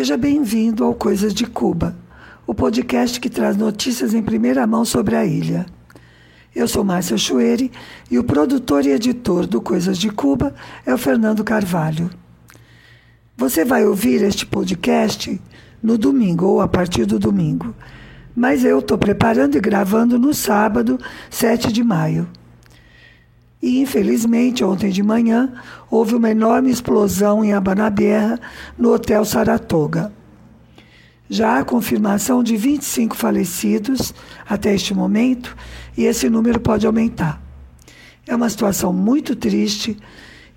Seja bem-vindo ao Coisas de Cuba, o podcast que traz notícias em primeira mão sobre a ilha. Eu sou Márcia Chueri e o produtor e editor do Coisas de Cuba é o Fernando Carvalho. Você vai ouvir este podcast no domingo ou a partir do domingo, mas eu estou preparando e gravando no sábado, 7 de maio. E, infelizmente, ontem de manhã, houve uma enorme explosão em Abanabierra, no Hotel Saratoga. Já há confirmação de 25 falecidos até este momento, e esse número pode aumentar. É uma situação muito triste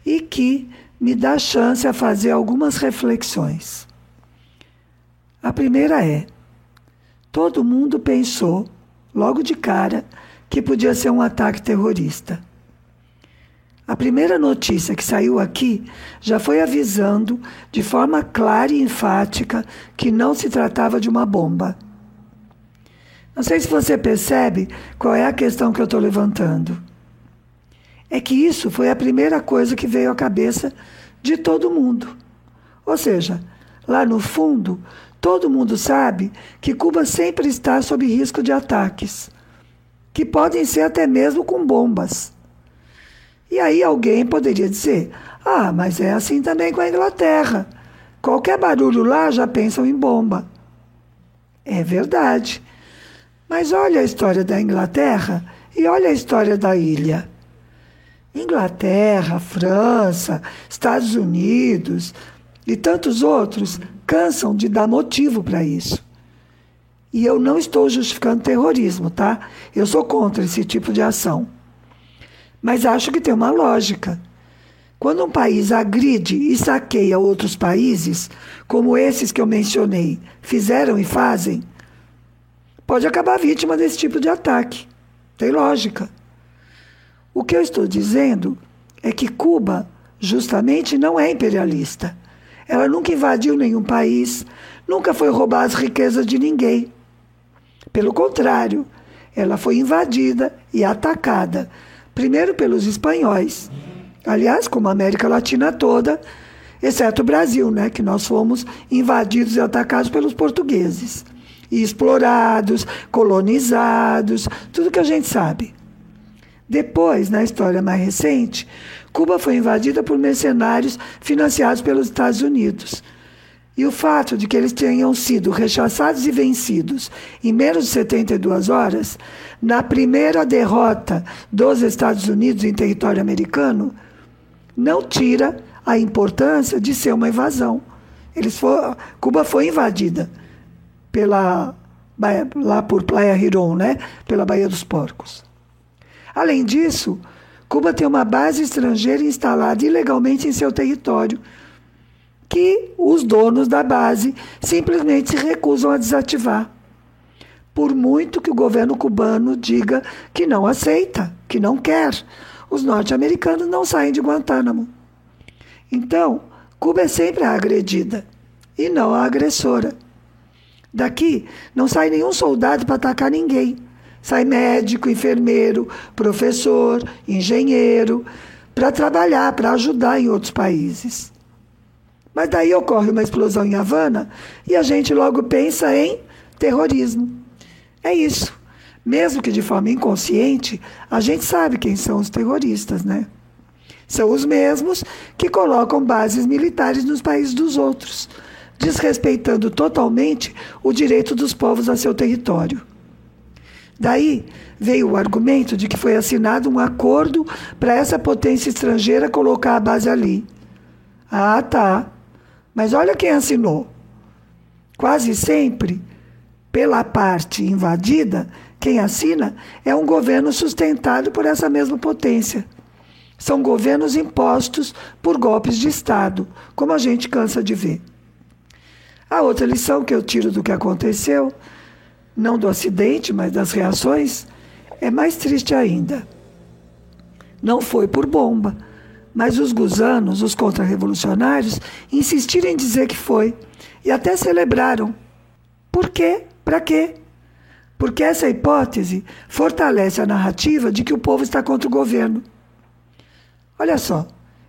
e que me dá chance a fazer algumas reflexões. A primeira é: todo mundo pensou, logo de cara, que podia ser um ataque terrorista. A primeira notícia que saiu aqui já foi avisando de forma clara e enfática que não se tratava de uma bomba. Não sei se você percebe qual é a questão que eu estou levantando. É que isso foi a primeira coisa que veio à cabeça de todo mundo. Ou seja, lá no fundo, todo mundo sabe que Cuba sempre está sob risco de ataques, que podem ser até mesmo com bombas. E aí alguém poderia dizer: ah, mas é assim também com a Inglaterra. Qualquer barulho lá já pensam em bomba. É verdade. Mas olha a história da Inglaterra e olha a história da ilha. Inglaterra, França, Estados Unidos e tantos outros cansam de dar motivo para isso. E eu não estou justificando terrorismo, tá? Eu sou contra esse tipo de ação. Mas acho que tem uma lógica. Quando um país agride e saqueia outros países, como esses que eu mencionei fizeram e fazem, pode acabar vítima desse tipo de ataque. Tem lógica. O que eu estou dizendo é que Cuba, justamente, não é imperialista. Ela nunca invadiu nenhum país, nunca foi roubar as riquezas de ninguém. Pelo contrário, ela foi invadida e atacada Primeiro pelos espanhóis. Aliás, como a América Latina toda, exceto o Brasil, né, que nós fomos invadidos e atacados pelos portugueses. E explorados, colonizados, tudo que a gente sabe. Depois, na história mais recente, Cuba foi invadida por mercenários financiados pelos Estados Unidos. E o fato de que eles tenham sido rechaçados e vencidos em menos de 72 horas, na primeira derrota dos Estados Unidos em território americano, não tira a importância de ser uma invasão. Eles Cuba foi invadida pela lá por Playa Girón, né? Pela Baía dos Porcos. Além disso, Cuba tem uma base estrangeira instalada ilegalmente em seu território que os donos da base simplesmente se recusam a desativar. Por muito que o governo cubano diga que não aceita, que não quer, os norte-americanos não saem de Guantánamo. Então, Cuba é sempre a agredida e não a agressora. Daqui não sai nenhum soldado para atacar ninguém. Sai médico, enfermeiro, professor, engenheiro, para trabalhar, para ajudar em outros países. Mas daí ocorre uma explosão em Havana e a gente logo pensa em terrorismo. É isso. Mesmo que de forma inconsciente, a gente sabe quem são os terroristas, né? São os mesmos que colocam bases militares nos países dos outros, desrespeitando totalmente o direito dos povos a seu território. Daí veio o argumento de que foi assinado um acordo para essa potência estrangeira colocar a base ali. Ah, tá. Mas olha quem assinou. Quase sempre, pela parte invadida, quem assina é um governo sustentado por essa mesma potência. São governos impostos por golpes de Estado, como a gente cansa de ver. A outra lição que eu tiro do que aconteceu, não do acidente, mas das reações, é mais triste ainda. Não foi por bomba mas os gusanos, os contra-revolucionários, insistiram em dizer que foi e até celebraram. Por quê? Para quê? Porque essa hipótese fortalece a narrativa de que o povo está contra o governo. Olha só,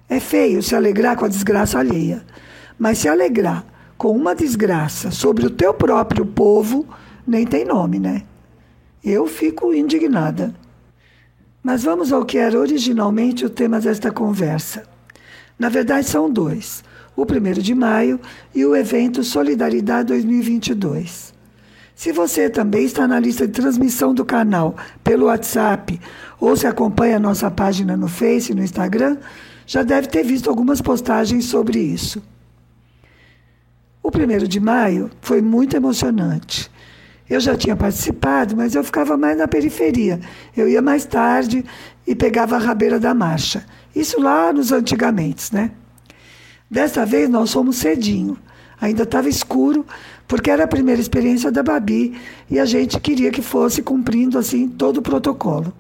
é feio se alegrar com a desgraça alheia, mas se alegrar com uma desgraça sobre o teu próprio povo, nem tem nome, né? Eu fico indignada. Mas vamos ao que era originalmente o tema desta conversa. Na verdade, são dois: o 1 de maio e o evento Solidariedade 2022. Se você também está na lista de transmissão do canal pelo WhatsApp ou se acompanha a nossa página no Face e no Instagram, já deve ter visto algumas postagens sobre isso. O primeiro de maio foi muito emocionante. Eu já tinha participado, mas eu ficava mais na periferia. Eu ia mais tarde e pegava a rabeira da marcha. Isso lá nos antigamente, né? Desta vez nós fomos cedinho. Ainda estava escuro, porque era a primeira experiência da Babi e a gente queria que fosse cumprindo assim todo o protocolo.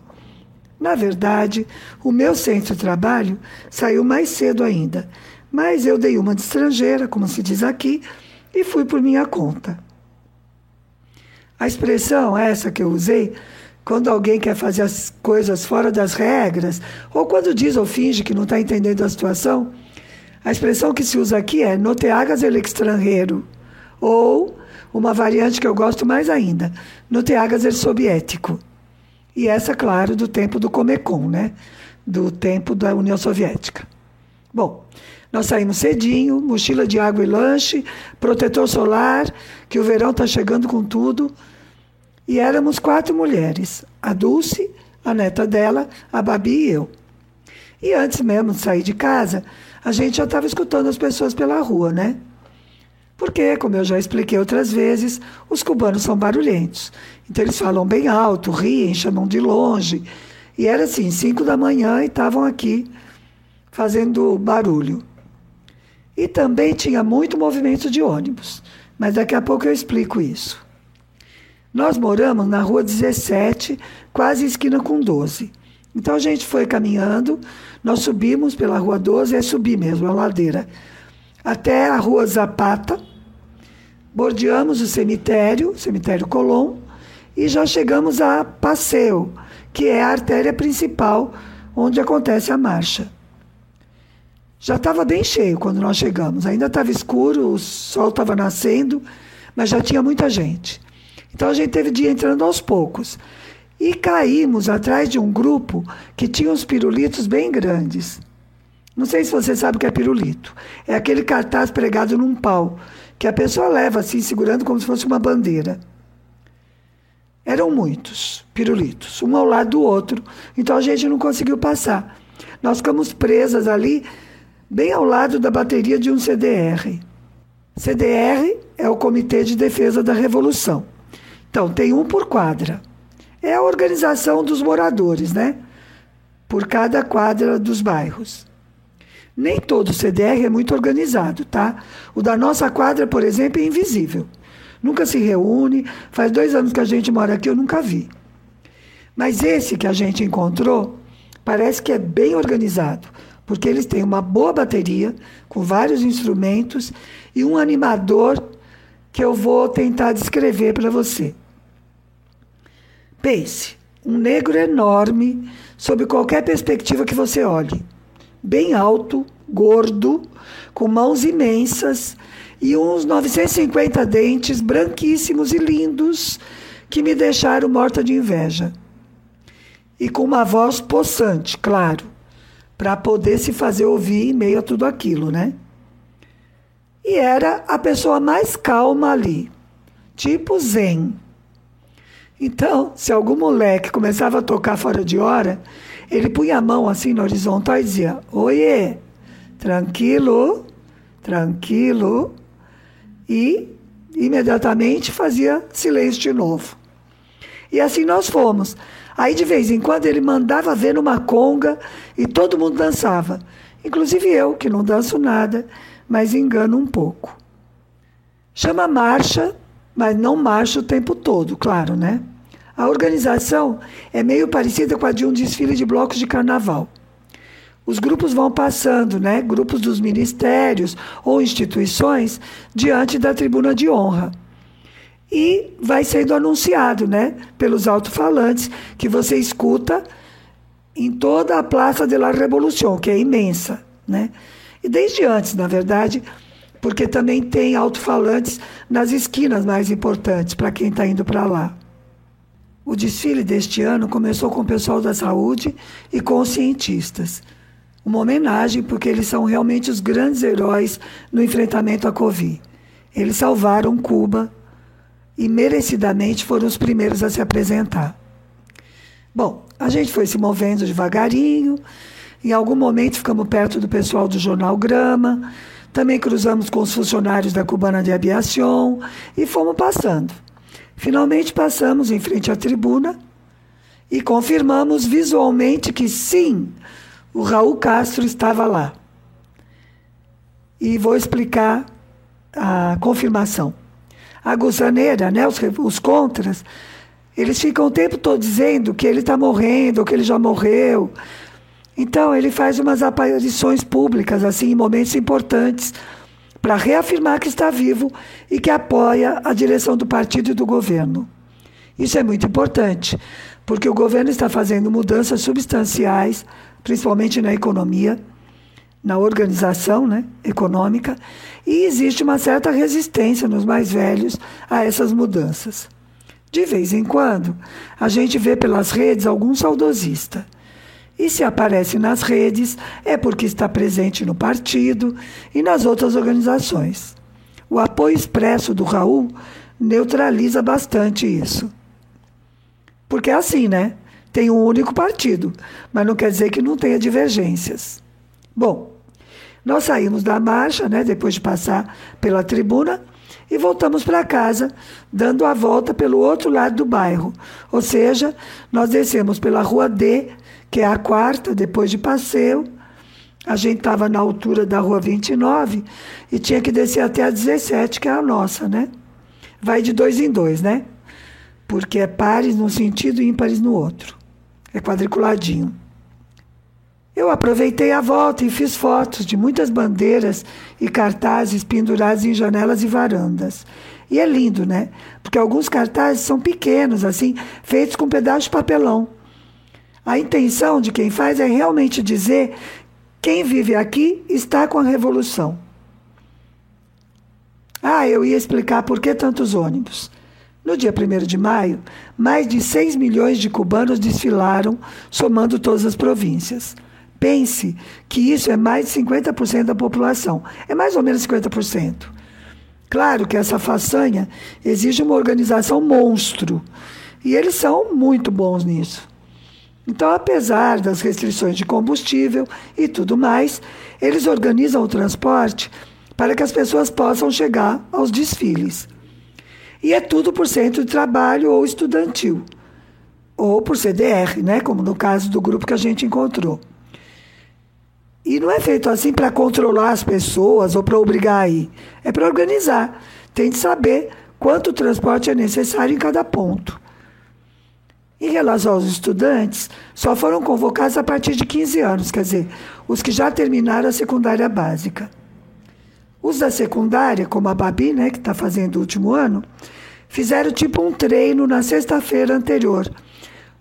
Na verdade, o meu centro de trabalho saiu mais cedo ainda, mas eu dei uma de estrangeira, como se diz aqui, e fui por minha conta. A expressão essa que eu usei, quando alguém quer fazer as coisas fora das regras, ou quando diz ou finge que não está entendendo a situação, a expressão que se usa aqui é no te hagas el extranjero, ou uma variante que eu gosto mais ainda, no te hagas el soviético. E essa, claro, do tempo do Comecon, né? Do tempo da União Soviética. Bom, nós saímos cedinho, mochila de água e lanche, protetor solar, que o verão está chegando com tudo. E éramos quatro mulheres: a Dulce, a neta dela, a Babi e eu. E antes mesmo de sair de casa, a gente já estava escutando as pessoas pela rua, né? Porque, como eu já expliquei outras vezes, os cubanos são barulhentos. Então eles falam bem alto, riem, chamam de longe. E era assim, cinco da manhã e estavam aqui fazendo barulho. E também tinha muito movimento de ônibus, mas daqui a pouco eu explico isso. Nós moramos na rua 17, quase esquina com 12. Então a gente foi caminhando, nós subimos pela rua 12, é subir mesmo, a ladeira, até a rua Zapata, bordeamos o cemitério, cemitério Colom, e já chegamos a Passeio, que é a artéria principal onde acontece a marcha. Já estava bem cheio quando nós chegamos, ainda estava escuro, o sol estava nascendo, mas já tinha muita gente. Então a gente teve de ir entrando aos poucos. E caímos atrás de um grupo que tinha uns pirulitos bem grandes. Não sei se você sabe o que é pirulito. É aquele cartaz pregado num pau, que a pessoa leva assim, segurando como se fosse uma bandeira. Eram muitos pirulitos, um ao lado do outro. Então a gente não conseguiu passar. Nós ficamos presas ali, bem ao lado da bateria de um CDR. CDR é o Comitê de Defesa da Revolução. Então, tem um por quadra. É a organização dos moradores, né? Por cada quadra dos bairros. Nem todo CDR é muito organizado, tá? O da nossa quadra, por exemplo, é invisível nunca se reúne. Faz dois anos que a gente mora aqui, eu nunca vi. Mas esse que a gente encontrou parece que é bem organizado, porque eles têm uma boa bateria, com vários instrumentos e um animador que eu vou tentar descrever para você. Pense, um negro enorme, sob qualquer perspectiva que você olhe. Bem alto, gordo, com mãos imensas e uns 950 dentes branquíssimos e lindos que me deixaram morta de inveja. E com uma voz possante, claro, para poder se fazer ouvir em meio a tudo aquilo, né? E era a pessoa mais calma ali, tipo zen. Então, se algum moleque começava a tocar fora de hora, ele punha a mão assim no horizontal e dizia: Oiê, tranquilo, tranquilo e imediatamente fazia silêncio de novo. E assim nós fomos. Aí de vez em quando ele mandava ver numa conga e todo mundo dançava. Inclusive eu, que não danço nada, mas engano um pouco. Chama marcha, mas não marcha o tempo todo, claro, né? A organização é meio parecida com a de um desfile de blocos de carnaval os grupos vão passando, né? Grupos dos ministérios ou instituições diante da tribuna de honra. E vai sendo anunciado, né, pelos alto-falantes que você escuta em toda a Praça de la Revolução, que é imensa, né? E desde antes, na verdade, porque também tem alto-falantes nas esquinas mais importantes para quem está indo para lá. O desfile deste ano começou com o pessoal da saúde e com os cientistas. Uma homenagem, porque eles são realmente os grandes heróis no enfrentamento à Covid. Eles salvaram Cuba e merecidamente foram os primeiros a se apresentar. Bom, a gente foi se movendo devagarinho. Em algum momento ficamos perto do pessoal do jornal Grama. Também cruzamos com os funcionários da Cubana de Aviação e fomos passando. Finalmente passamos em frente à tribuna e confirmamos visualmente que sim, o Raul Castro estava lá. E vou explicar a confirmação. A gusaneira, né, os, os contras, eles ficam o tempo todo dizendo que ele está morrendo, que ele já morreu. Então, ele faz umas aparições públicas, assim, em momentos importantes, para reafirmar que está vivo e que apoia a direção do partido e do governo. Isso é muito importante, porque o governo está fazendo mudanças substanciais, principalmente na economia, na organização né, econômica, e existe uma certa resistência nos mais velhos a essas mudanças. De vez em quando, a gente vê pelas redes algum saudosista. E se aparece nas redes, é porque está presente no partido e nas outras organizações. O apoio expresso do Raul neutraliza bastante isso. Porque é assim, né? Tem um único partido, mas não quer dizer que não tenha divergências. Bom, nós saímos da marcha, né, depois de passar pela tribuna, e voltamos para casa, dando a volta pelo outro lado do bairro. Ou seja, nós descemos pela rua D que é a quarta, depois de passeio. A gente estava na altura da rua 29 e tinha que descer até a 17, que é a nossa, né? Vai de dois em dois, né? Porque é pares num sentido e ímpares no outro. É quadriculadinho. Eu aproveitei a volta e fiz fotos de muitas bandeiras e cartazes pendurados em janelas e varandas. E é lindo, né? Porque alguns cartazes são pequenos, assim, feitos com um pedaço de papelão. A intenção de quem faz é realmente dizer: quem vive aqui está com a revolução. Ah, eu ia explicar por que tantos ônibus. No dia 1 de maio, mais de 6 milhões de cubanos desfilaram, somando todas as províncias. Pense que isso é mais de 50% da população. É mais ou menos 50%. Claro que essa façanha exige uma organização monstro. E eles são muito bons nisso. Então, apesar das restrições de combustível e tudo mais, eles organizam o transporte para que as pessoas possam chegar aos desfiles. E é tudo por centro de trabalho ou estudantil, ou por CDR, né, como no caso do grupo que a gente encontrou. E não é feito assim para controlar as pessoas ou para obrigar a ir, é para organizar. Tem de saber quanto transporte é necessário em cada ponto. Em relação aos estudantes, só foram convocados a partir de 15 anos, quer dizer, os que já terminaram a secundária básica. Os da secundária, como a Babi, né, que está fazendo o último ano, fizeram tipo um treino na sexta-feira anterior.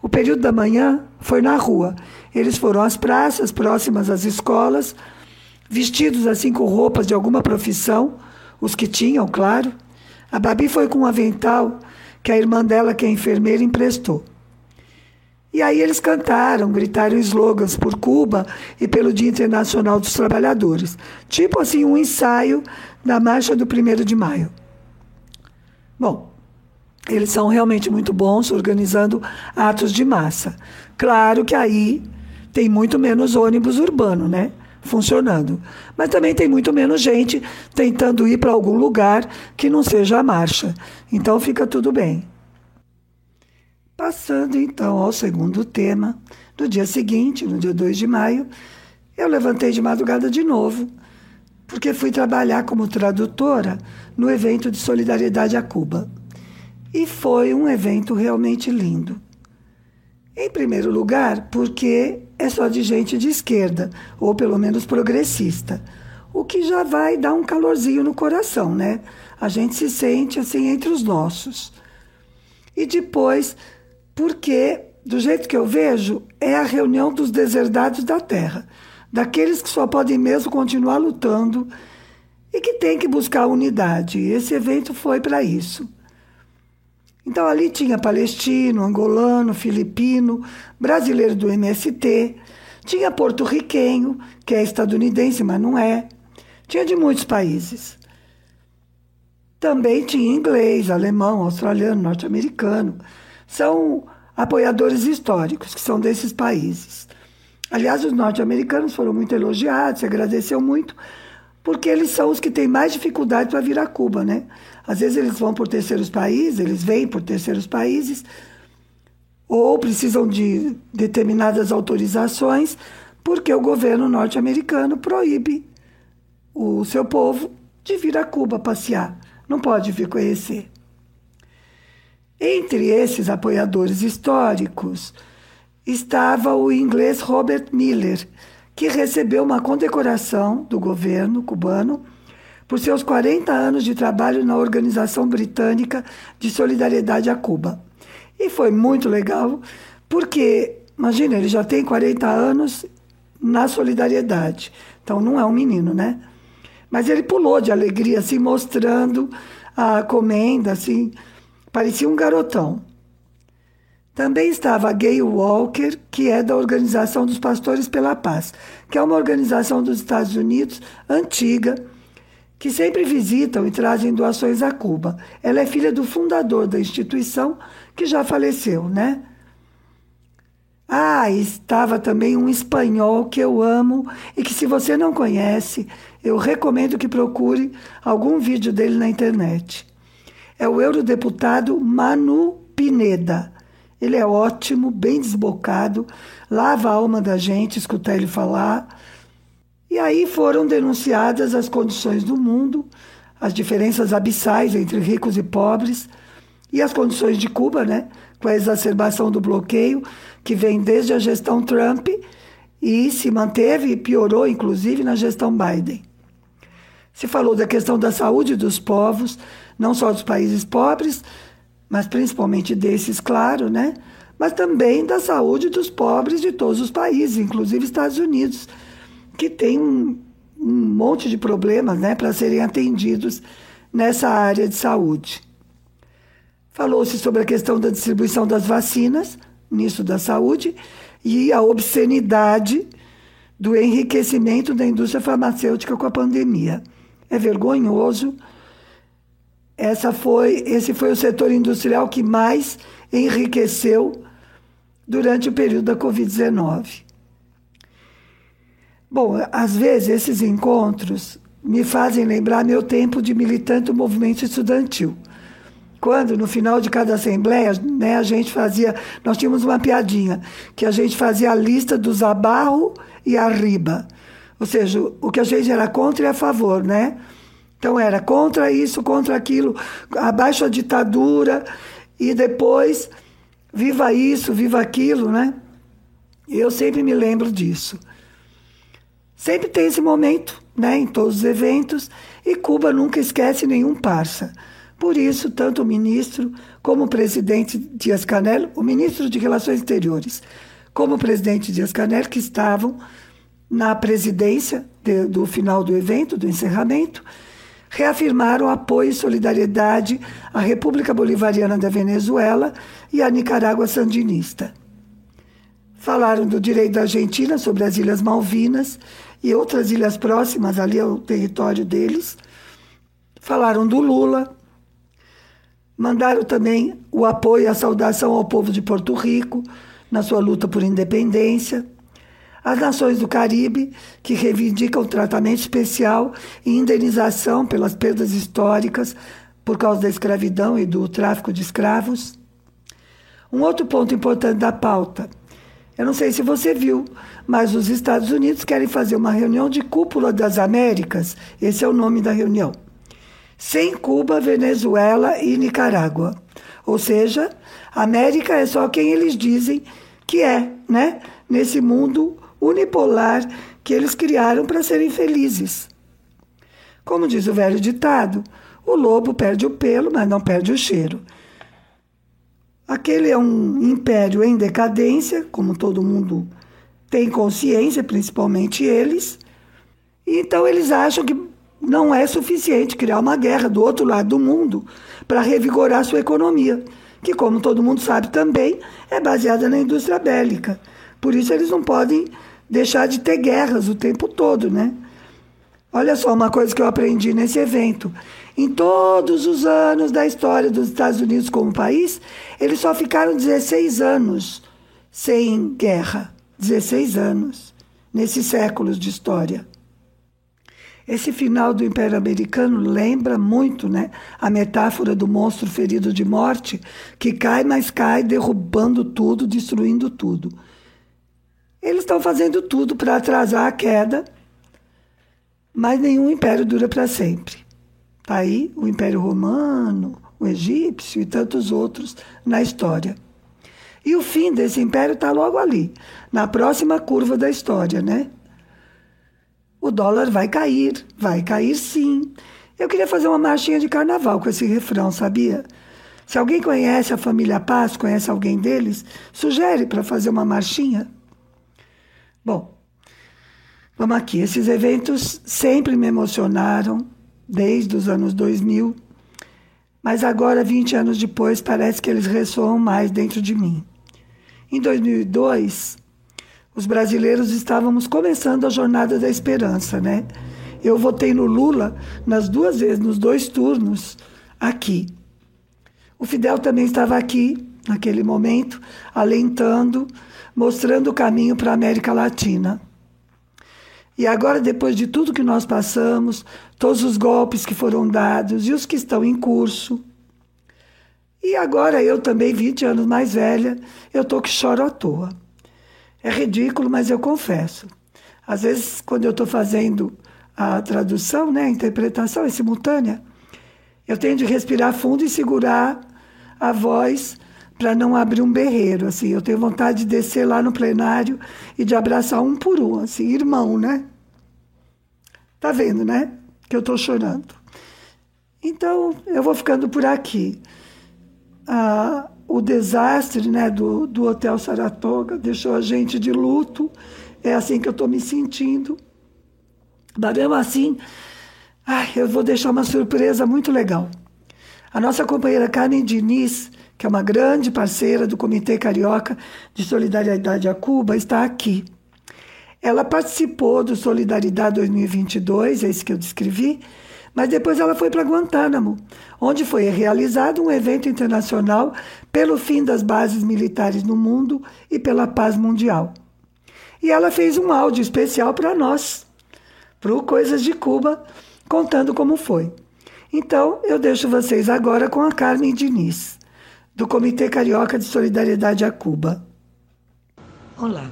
O período da manhã foi na rua. Eles foram às praças próximas às escolas, vestidos assim com roupas de alguma profissão, os que tinham, claro. A Babi foi com um avental que a irmã dela, que é enfermeira, emprestou. E aí eles cantaram, gritaram slogans por Cuba e pelo Dia Internacional dos Trabalhadores. Tipo assim, um ensaio da marcha do 1 de maio. Bom, eles são realmente muito bons organizando atos de massa. Claro que aí tem muito menos ônibus urbano, né? Funcionando. Mas também tem muito menos gente tentando ir para algum lugar que não seja a marcha. Então fica tudo bem. Passando então ao segundo tema, no dia seguinte, no dia 2 de maio, eu levantei de madrugada de novo, porque fui trabalhar como tradutora no evento de solidariedade a Cuba. E foi um evento realmente lindo. Em primeiro lugar, porque é só de gente de esquerda, ou pelo menos progressista, o que já vai dar um calorzinho no coração, né? A gente se sente assim entre os nossos. E depois porque, do jeito que eu vejo, é a reunião dos deserdados da terra, daqueles que só podem mesmo continuar lutando e que tem que buscar unidade. Esse evento foi para isso. Então ali tinha palestino, angolano, filipino, brasileiro do MST, tinha porto-riquenho, que é estadunidense, mas não é. Tinha de muitos países. Também tinha inglês, alemão, australiano, norte-americano. São apoiadores históricos que são desses países. Aliás, os norte-americanos foram muito elogiados, se agradeceu muito, porque eles são os que têm mais dificuldade para vir a Cuba, né? Às vezes eles vão por terceiros países, eles vêm por terceiros países, ou precisam de determinadas autorizações, porque o governo norte-americano proíbe o seu povo de vir a Cuba passear. Não pode vir conhecer. Entre esses apoiadores históricos estava o inglês Robert Miller, que recebeu uma condecoração do governo cubano por seus 40 anos de trabalho na Organização Britânica de Solidariedade a Cuba. E foi muito legal, porque, imagina, ele já tem 40 anos na solidariedade. Então não é um menino, né? Mas ele pulou de alegria, assim, mostrando a comenda, assim, parecia um garotão. Também estava Gay Walker, que é da Organização dos Pastores pela Paz, que é uma organização dos Estados Unidos antiga, que sempre visitam e trazem doações a Cuba. Ela é filha do fundador da instituição, que já faleceu, né? Ah, estava também um espanhol que eu amo e que, se você não conhece, eu recomendo que procure algum vídeo dele na internet. É o eurodeputado Manu Pineda. Ele é ótimo, bem desbocado, lava a alma da gente escutar ele falar. E aí foram denunciadas as condições do mundo, as diferenças abissais entre ricos e pobres e as condições de Cuba, né? Com a exacerbação do bloqueio, que vem desde a gestão Trump e se manteve e piorou, inclusive, na gestão Biden. Se falou da questão da saúde dos povos, não só dos países pobres, mas principalmente desses, claro, né? Mas também da saúde dos pobres de todos os países, inclusive Estados Unidos, que tem um, um monte de problemas, né, para serem atendidos nessa área de saúde. Falou-se sobre a questão da distribuição das vacinas, nisso da saúde, e a obscenidade do enriquecimento da indústria farmacêutica com a pandemia. É vergonhoso. Essa foi, esse foi o setor industrial que mais enriqueceu durante o período da Covid-19. Bom, às vezes esses encontros me fazem lembrar meu tempo de militante do movimento estudantil quando no final de cada assembleia, né, a gente fazia, nós tínhamos uma piadinha, que a gente fazia a lista dos abarro e arriba. Ou seja, o que a gente era contra e a favor, né? Então era contra isso, contra aquilo, abaixo a ditadura e depois viva isso, viva aquilo, né? Eu sempre me lembro disso. Sempre tem esse momento, né, em todos os eventos, e Cuba nunca esquece nenhum parça. Por isso, tanto o ministro como o presidente Dias-Canel, o ministro de Relações Exteriores, como o presidente Dias-Canel, que estavam na presidência de, do final do evento, do encerramento, reafirmaram apoio e solidariedade à República Bolivariana da Venezuela e à Nicarágua Sandinista. Falaram do direito da Argentina sobre as Ilhas Malvinas e outras ilhas próximas ali ao território deles. Falaram do Lula, Mandaram também o apoio e a saudação ao povo de Porto Rico na sua luta por independência. As nações do Caribe, que reivindicam tratamento especial e indenização pelas perdas históricas por causa da escravidão e do tráfico de escravos. Um outro ponto importante da pauta. Eu não sei se você viu, mas os Estados Unidos querem fazer uma reunião de cúpula das Américas. Esse é o nome da reunião sem Cuba, Venezuela e Nicarágua. Ou seja, América é só quem eles dizem que é, né? Nesse mundo unipolar que eles criaram para serem felizes. Como diz o velho ditado, o lobo perde o pelo, mas não perde o cheiro. Aquele é um império em decadência, como todo mundo tem consciência, principalmente eles. Então eles acham que não é suficiente criar uma guerra do outro lado do mundo para revigorar sua economia, que, como todo mundo sabe também, é baseada na indústria bélica. Por isso, eles não podem deixar de ter guerras o tempo todo, né? Olha só uma coisa que eu aprendi nesse evento. Em todos os anos da história dos Estados Unidos como país, eles só ficaram 16 anos sem guerra. 16 anos nesses séculos de história. Esse final do Império Americano lembra muito né, a metáfora do monstro ferido de morte, que cai, mas cai, derrubando tudo, destruindo tudo. Eles estão fazendo tudo para atrasar a queda mas nenhum império dura para sempre. Está aí o Império Romano, o egípcio e tantos outros na história. E o fim desse império está logo ali, na próxima curva da história, né? O dólar vai cair, vai cair sim. Eu queria fazer uma marchinha de carnaval com esse refrão, sabia? Se alguém conhece a família Paz, conhece alguém deles, sugere para fazer uma marchinha. Bom, Vamos aqui, esses eventos sempre me emocionaram, desde os anos 2000, mas agora, 20 anos depois, parece que eles ressoam mais dentro de mim. Em 2002, os brasileiros estávamos começando a jornada da esperança, né? Eu votei no Lula nas duas vezes, nos dois turnos, aqui. O Fidel também estava aqui, naquele momento, alentando, mostrando o caminho para a América Latina. E agora, depois de tudo que nós passamos, todos os golpes que foram dados e os que estão em curso, e agora eu também, 20 anos mais velha, eu estou que choro à toa. É ridículo, mas eu confesso. Às vezes, quando eu estou fazendo a tradução, né, a interpretação é simultânea, eu tenho de respirar fundo e segurar a voz para não abrir um berreiro, assim. Eu tenho vontade de descer lá no plenário e de abraçar um por um, assim, irmão, né? Tá vendo, né? Que eu estou chorando. Então, eu vou ficando por aqui. Ah, o desastre né, do, do Hotel Saratoga deixou a gente de luto. É assim que eu estou me sentindo. Mas mesmo assim, ai, eu vou deixar uma surpresa muito legal. A nossa companheira Carmen Diniz que é uma grande parceira do Comitê Carioca de Solidariedade a Cuba, está aqui. Ela participou do Solidariedade 2022, é isso que eu descrevi, mas depois ela foi para Guantánamo, onde foi realizado um evento internacional pelo fim das bases militares no mundo e pela paz mundial. E ela fez um áudio especial para nós, para o Coisas de Cuba, contando como foi. Então, eu deixo vocês agora com a Carmen Diniz do Comitê Carioca de Solidariedade a Cuba. Olá,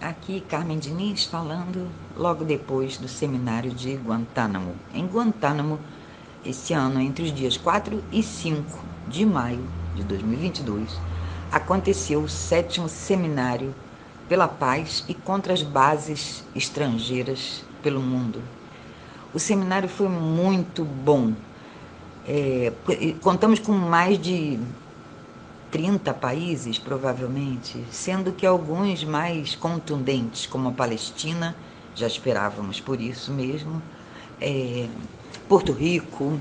aqui Carmen Diniz falando logo depois do seminário de Guantánamo. Em Guantánamo, esse ano, entre os dias 4 e 5 de maio de 2022, aconteceu o sétimo seminário pela paz e contra as bases estrangeiras pelo mundo. O seminário foi muito bom, é, contamos com mais de 30 países, provavelmente, sendo que alguns mais contundentes, como a Palestina, já esperávamos por isso mesmo, é, Porto Rico.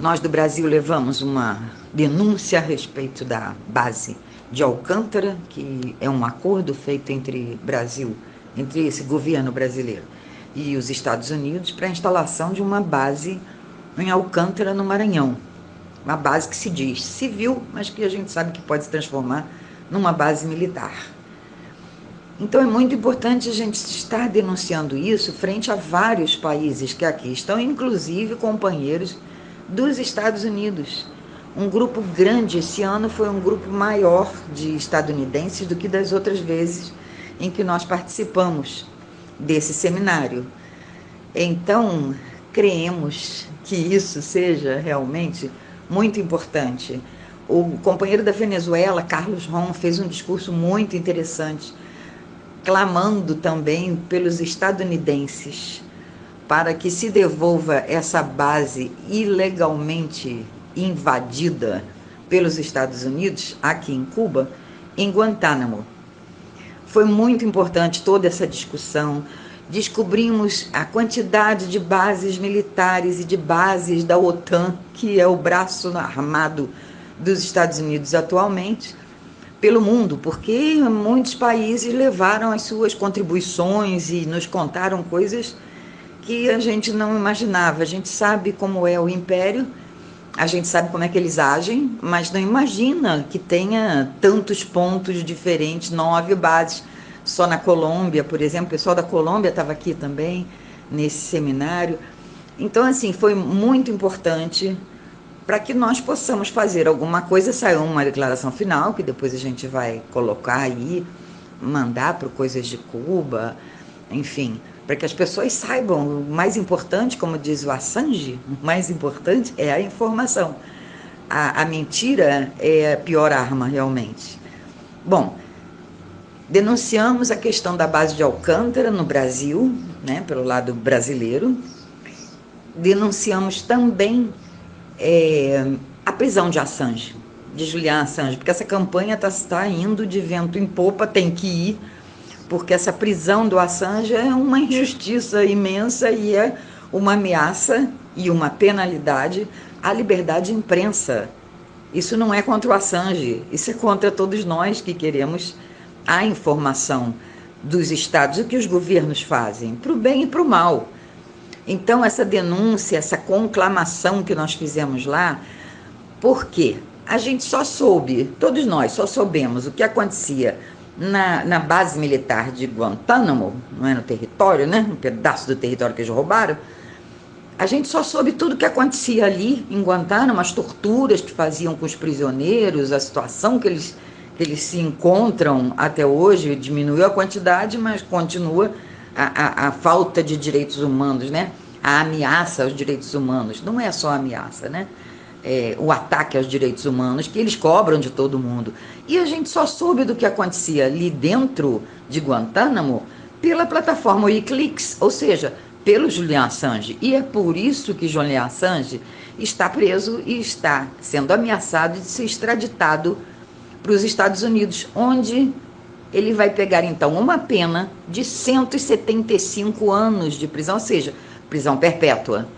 Nós do Brasil levamos uma denúncia a respeito da base de Alcântara, que é um acordo feito entre Brasil, entre esse governo brasileiro e os Estados Unidos para a instalação de uma base em Alcântara, no Maranhão. Uma base que se diz civil, mas que a gente sabe que pode se transformar numa base militar. Então é muito importante a gente estar denunciando isso frente a vários países que aqui estão, inclusive companheiros dos Estados Unidos. Um grupo grande esse ano foi um grupo maior de estadunidenses do que das outras vezes em que nós participamos desse seminário. Então, creemos que isso seja realmente muito importante. O companheiro da Venezuela, Carlos Ron, fez um discurso muito interessante, clamando também pelos estadunidenses para que se devolva essa base ilegalmente invadida pelos Estados Unidos aqui em Cuba, em Guantánamo. Foi muito importante toda essa discussão descobrimos a quantidade de bases militares e de bases da OTAN, que é o braço armado dos Estados Unidos atualmente, pelo mundo, porque muitos países levaram as suas contribuições e nos contaram coisas que a gente não imaginava. A gente sabe como é o império, a gente sabe como é que eles agem, mas não imagina que tenha tantos pontos diferentes, nove bases só na Colômbia, por exemplo. O pessoal da Colômbia estava aqui também nesse seminário. Então, assim, foi muito importante para que nós possamos fazer alguma coisa. Saiu uma declaração final, que depois a gente vai colocar aí, mandar para Coisas de Cuba, enfim, para que as pessoas saibam. O mais importante, como diz o Assange, o mais importante é a informação. A, a mentira é a pior arma, realmente. Bom, denunciamos a questão da base de Alcântara no Brasil, né, pelo lado brasileiro. Denunciamos também é, a prisão de Assange, de Julian Assange, porque essa campanha está tá indo de vento em popa, tem que ir, porque essa prisão do Assange é uma injustiça imensa e é uma ameaça e uma penalidade à liberdade de imprensa. Isso não é contra o Assange, isso é contra todos nós que queremos a informação dos estados, o que os governos fazem, para o bem e para o mal. Então, essa denúncia, essa conclamação que nós fizemos lá, por quê? A gente só soube, todos nós só soubemos o que acontecia na, na base militar de Guantánamo, não é no território, né? Um pedaço do território que eles roubaram. A gente só soube tudo o que acontecia ali em Guantánamo, as torturas que faziam com os prisioneiros, a situação que eles, eles se encontram até hoje, diminuiu a quantidade, mas continua a, a, a falta de direitos humanos, né? A ameaça aos direitos humanos. Não é só ameaça, né? É, o ataque aos direitos humanos que eles cobram de todo mundo. E a gente só soube do que acontecia ali dentro de Guantánamo pela plataforma Wikileaks, ou seja, pelo Julian Assange. E é por isso que Julian Assange está preso e está sendo ameaçado de ser extraditado para os Estados Unidos, onde ele vai pegar então uma pena de 175 anos de prisão, ou seja, prisão perpétua.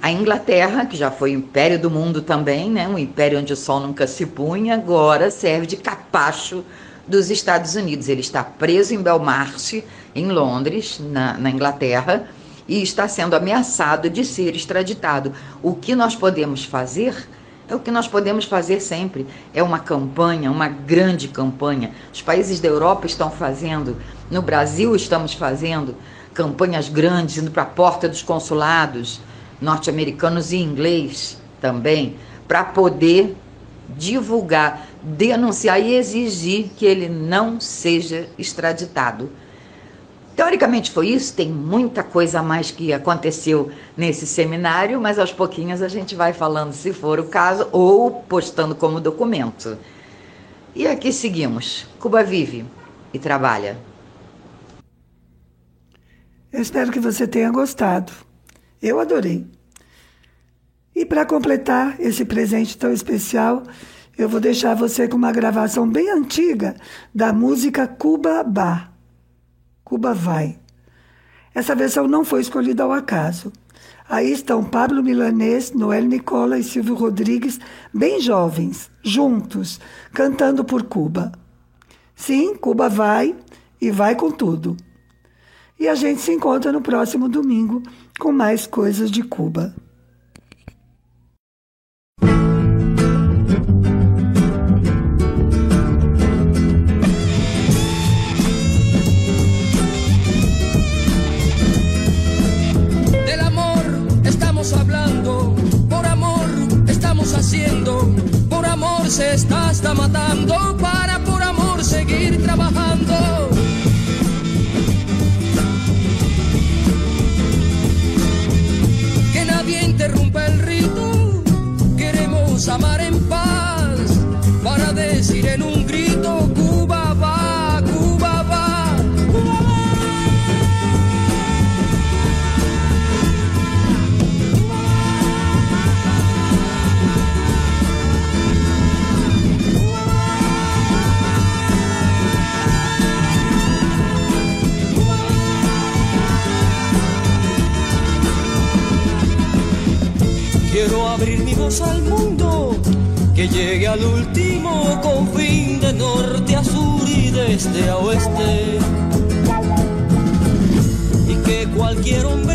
A Inglaterra, que já foi império do mundo também, né, um império onde o sol nunca se punha, agora serve de capacho dos Estados Unidos. Ele está preso em Belmarsh, em Londres, na, na Inglaterra, e está sendo ameaçado de ser extraditado. O que nós podemos fazer é o que nós podemos fazer sempre. É uma campanha, uma grande campanha. Os países da Europa estão fazendo, no Brasil estamos fazendo campanhas grandes, indo para a porta dos consulados norte-americanos e inglês também, para poder divulgar, denunciar e exigir que ele não seja extraditado. Teoricamente foi isso, tem muita coisa a mais que aconteceu nesse seminário, mas aos pouquinhos a gente vai falando se for o caso ou postando como documento. E aqui seguimos. Cuba vive e trabalha. Eu espero que você tenha gostado. Eu adorei. E para completar esse presente tão especial, eu vou deixar você com uma gravação bem antiga da música Cuba Bar Cuba vai. Essa versão não foi escolhida ao acaso. Aí estão Pablo Milanês, Noel Nicola e Silvio Rodrigues, bem jovens, juntos, cantando por Cuba. Sim, Cuba vai e vai com tudo. E a gente se encontra no próximo domingo com mais coisas de Cuba. Se está hasta matando Al mundo, que llegue al último confín de norte a sur y de este a oeste. Y que cualquier hombre